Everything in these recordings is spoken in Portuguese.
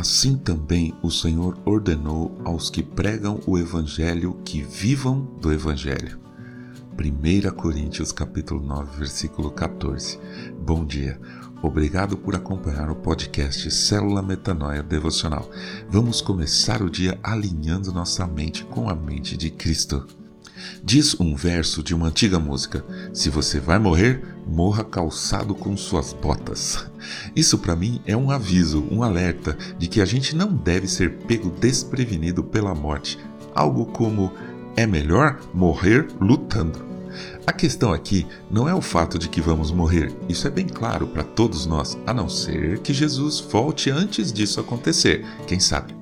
Assim também o Senhor ordenou aos que pregam o evangelho que vivam do evangelho. 1 Coríntios capítulo 9, versículo 14. Bom dia. Obrigado por acompanhar o podcast Célula Metanoia Devocional. Vamos começar o dia alinhando nossa mente com a mente de Cristo. Diz um verso de uma antiga música: Se você vai morrer, morra calçado com suas botas. Isso para mim é um aviso, um alerta de que a gente não deve ser pego desprevenido pela morte. Algo como: é melhor morrer lutando. A questão aqui não é o fato de que vamos morrer, isso é bem claro para todos nós, a não ser que Jesus volte antes disso acontecer, quem sabe.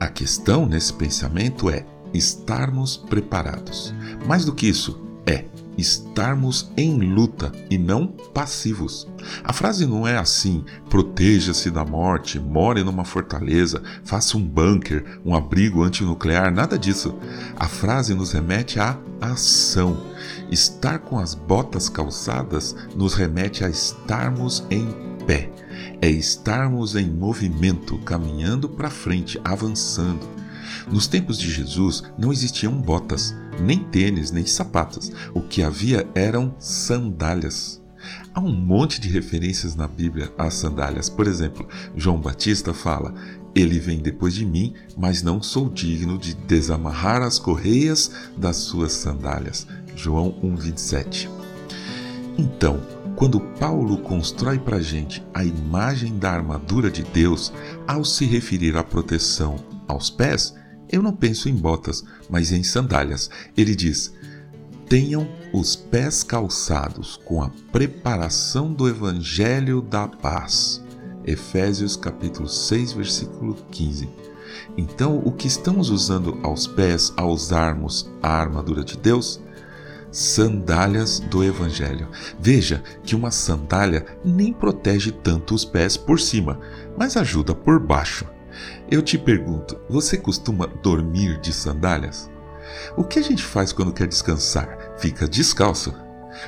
A questão nesse pensamento é estarmos preparados. Mais do que isso, é estarmos em luta e não passivos. A frase não é assim: proteja-se da morte, more numa fortaleza, faça um bunker, um abrigo antinuclear, nada disso. A frase nos remete à ação. Estar com as botas calçadas nos remete a estarmos em pé. É estarmos em movimento, caminhando para frente, avançando. Nos tempos de Jesus não existiam botas, nem tênis, nem sapatos. O que havia eram sandálias. Há um monte de referências na Bíblia às sandálias. Por exemplo, João Batista fala: Ele vem depois de mim, mas não sou digno de desamarrar as correias das suas sandálias. João 1,27. Então, quando Paulo constrói para a gente a imagem da armadura de Deus, ao se referir à proteção aos pés, eu não penso em botas, mas em sandálias. Ele diz: Tenham os pés calçados com a preparação do evangelho da paz. Efésios capítulo 6, versículo 15. Então, o que estamos usando aos pés ao usarmos a armadura de Deus? Sandálias do Evangelho. Veja que uma sandália nem protege tanto os pés por cima, mas ajuda por baixo. Eu te pergunto, você costuma dormir de sandálias? O que a gente faz quando quer descansar? Fica descalço.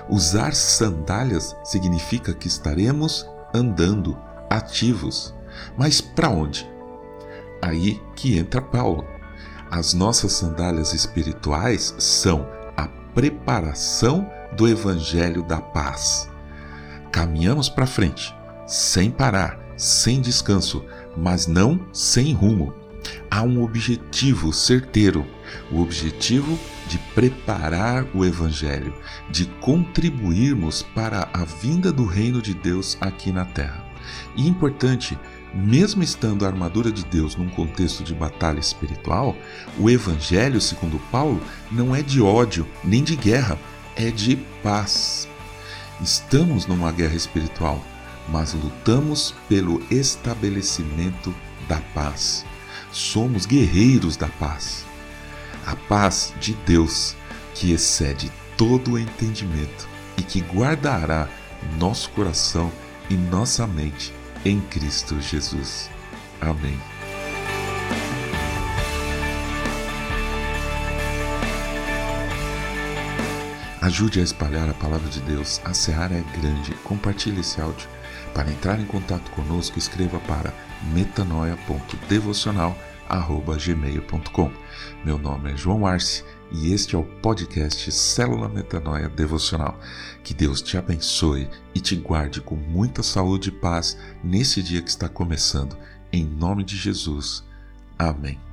Usar sandálias significa que estaremos andando, ativos. Mas para onde? Aí que entra Paulo. As nossas sandálias espirituais são a preparação do evangelho da paz. Caminhamos para frente, sem parar, sem descanso, mas não sem rumo. Há um objetivo certeiro, o objetivo de preparar o Evangelho, de contribuirmos para a vinda do reino de Deus aqui na terra. E importante, mesmo estando a armadura de Deus num contexto de batalha espiritual, o Evangelho, segundo Paulo, não é de ódio nem de guerra, é de paz. Estamos numa guerra espiritual, mas lutamos pelo estabelecimento da paz. Somos guerreiros da paz. A paz de Deus, que excede todo o entendimento e que guardará nosso coração e nossa mente em Cristo Jesus. Amém. Ajude a espalhar a palavra de Deus. A seara é grande. Compartilhe esse áudio para entrar em contato conosco, escreva para metanoia.devocional@gmail.com. Meu nome é João Arce e este é o podcast Célula Metanoia Devocional. Que Deus te abençoe e te guarde com muita saúde e paz nesse dia que está começando. Em nome de Jesus. Amém.